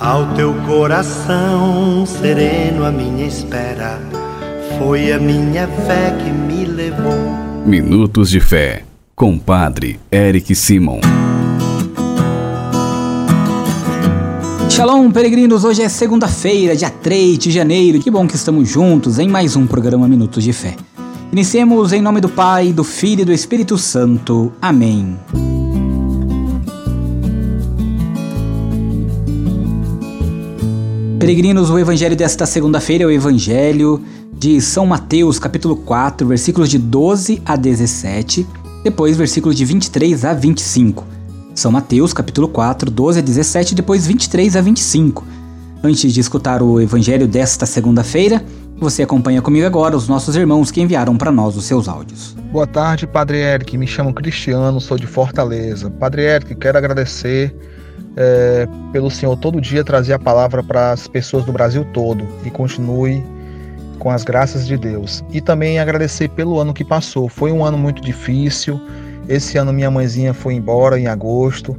Ao teu coração sereno, a minha espera foi a minha fé que me levou. Minutos de Fé, com Padre Eric Simon. Shalom, peregrinos! Hoje é segunda-feira, dia 3 de janeiro. Que bom que estamos juntos em mais um programa Minutos de Fé. Iniciemos em nome do Pai, do Filho e do Espírito Santo. Amém. Peregrinos, o evangelho desta segunda-feira é o evangelho de São Mateus, capítulo 4, versículos de 12 a 17, depois versículos de 23 a 25. São Mateus, capítulo 4, 12 a 17, depois 23 a 25. Antes de escutar o evangelho desta segunda-feira, você acompanha comigo agora os nossos irmãos que enviaram para nós os seus áudios. Boa tarde, Padre Eric. Me chamo Cristiano, sou de Fortaleza. Padre Eric, quero agradecer é, pelo Senhor todo dia trazer a palavra para as pessoas do Brasil todo e continue com as graças de Deus. E também agradecer pelo ano que passou. Foi um ano muito difícil. Esse ano minha mãezinha foi embora em agosto.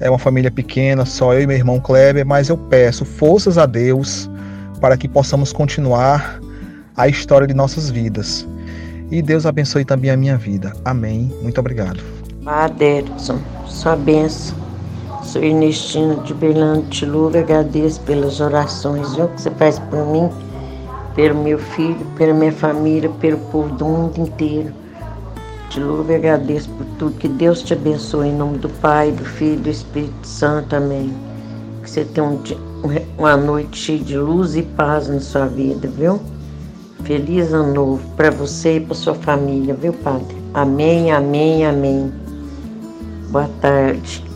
É uma família pequena, só eu e meu irmão Kleber, mas eu peço forças a Deus para que possamos continuar a história de nossas vidas. E Deus abençoe também a minha vida. Amém. Muito obrigado. Padre sua bênção Sou Ernestina de Berlândia e agradeço pelas orações viu, que você faz por mim, pelo meu filho, pela minha família, pelo povo do mundo inteiro. Te louvo e agradeço por tudo. Que Deus te abençoe em nome do Pai, do Filho e do Espírito Santo. Amém. Que você tenha um dia, uma noite cheia de luz e paz na sua vida, viu? Feliz ano novo para você e para sua família, viu, Padre? Amém, amém, amém. Boa tarde.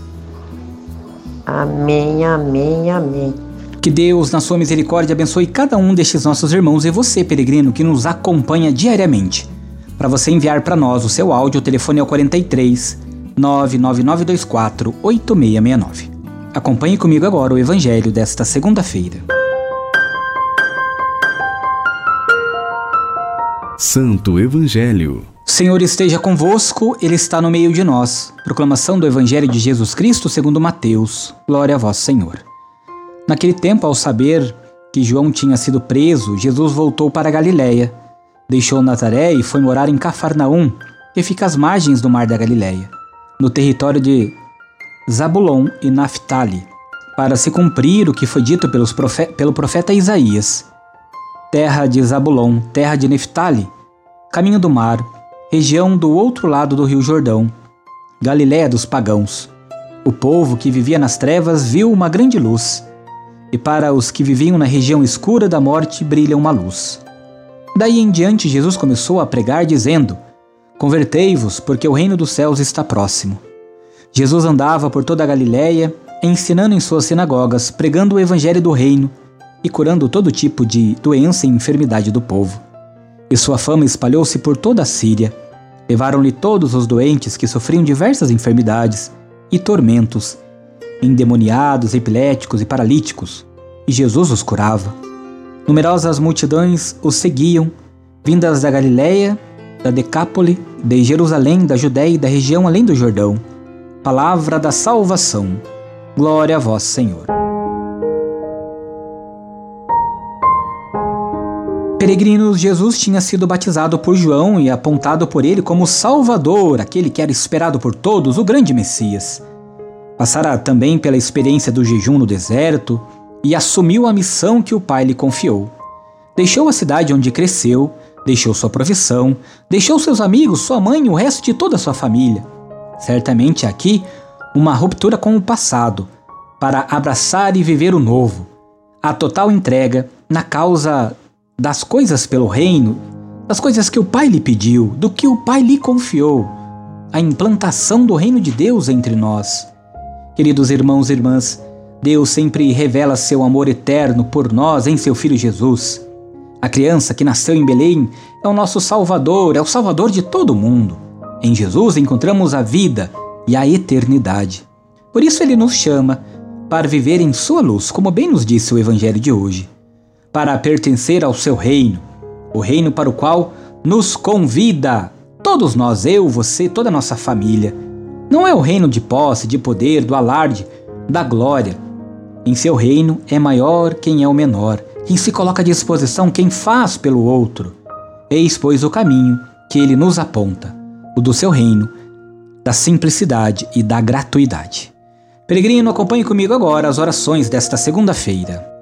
Amém, amém, amém. Que Deus, na sua misericórdia, abençoe cada um destes nossos irmãos e você, peregrino, que nos acompanha diariamente. Para você enviar para nós o seu áudio, o telefone é o 43 99924 8669. Acompanhe comigo agora o evangelho desta segunda-feira. Santo Evangelho. Senhor esteja convosco, Ele está no meio de nós. Proclamação do Evangelho de Jesus Cristo segundo Mateus. Glória a vós, Senhor. Naquele tempo, ao saber que João tinha sido preso, Jesus voltou para Galiléia. Deixou Nazaré e foi morar em Cafarnaum, que fica às margens do mar da Galiléia, no território de Zabulon e Naphtali, para se cumprir o que foi dito pelo profeta Isaías. Terra de Zabulon, terra de Naphtali, caminho do mar, região do outro lado do rio Jordão, Galiléia dos pagãos. O povo que vivia nas trevas viu uma grande luz, e para os que viviam na região escura da morte brilha uma luz. Daí em diante Jesus começou a pregar dizendo: Convertei-vos, porque o reino dos céus está próximo. Jesus andava por toda a Galiléia, ensinando em suas sinagogas, pregando o evangelho do reino e curando todo tipo de doença e enfermidade do povo. E sua fama espalhou-se por toda a Síria Levaram-lhe todos os doentes que sofriam diversas enfermidades e tormentos, endemoniados, epiléticos e paralíticos, e Jesus os curava. Numerosas multidões os seguiam, vindas da Galiléia, da Decápole, de Jerusalém, da Judéia e da região além do Jordão. Palavra da salvação. Glória a vós, Senhor. Peregrinos, Jesus tinha sido batizado por João e apontado por ele como Salvador, aquele que era esperado por todos, o grande Messias. Passara também pela experiência do jejum no deserto e assumiu a missão que o Pai lhe confiou. Deixou a cidade onde cresceu, deixou sua profissão, deixou seus amigos, sua mãe e o resto de toda a sua família. Certamente aqui uma ruptura com o passado, para abraçar e viver o novo. A total entrega na causa das coisas pelo reino, das coisas que o Pai lhe pediu, do que o Pai lhe confiou, a implantação do reino de Deus entre nós. Queridos irmãos e irmãs, Deus sempre revela seu amor eterno por nós em seu Filho Jesus. A criança que nasceu em Belém é o nosso Salvador, é o Salvador de todo mundo. Em Jesus encontramos a vida e a eternidade. Por isso ele nos chama para viver em sua luz, como bem nos disse o Evangelho de hoje para pertencer ao seu reino, o reino para o qual nos convida, todos nós, eu, você, toda a nossa família. Não é o reino de posse, de poder, do alarde, da glória. Em seu reino é maior quem é o menor, quem se coloca à disposição, quem faz pelo outro. Eis, pois, o caminho que ele nos aponta, o do seu reino, da simplicidade e da gratuidade. Peregrino, acompanhe comigo agora as orações desta segunda-feira.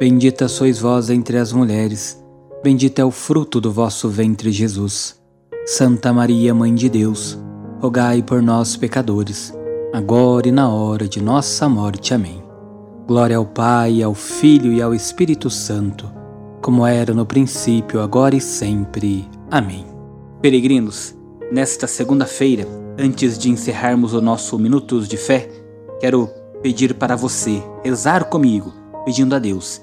Bendita sois vós entre as mulheres, bendito é o fruto do vosso ventre, Jesus. Santa Maria, Mãe de Deus, rogai por nós, pecadores, agora e na hora de nossa morte. Amém. Glória ao Pai, ao Filho e ao Espírito Santo, como era no princípio, agora e sempre. Amém. Peregrinos, nesta segunda-feira, antes de encerrarmos o nosso Minutos de Fé, quero pedir para você rezar comigo, pedindo a Deus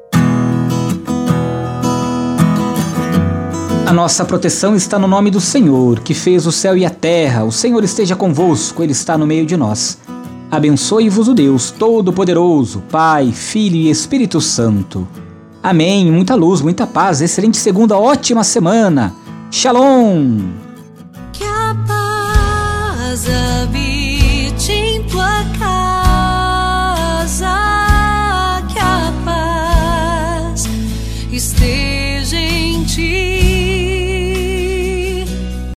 A nossa proteção está no nome do Senhor, que fez o céu e a terra. O Senhor esteja convosco, Ele está no meio de nós. Abençoe-vos o Deus Todo-Poderoso, Pai, Filho e Espírito Santo. Amém. Muita luz, muita paz, excelente segunda, ótima semana. Shalom! Que a paz habite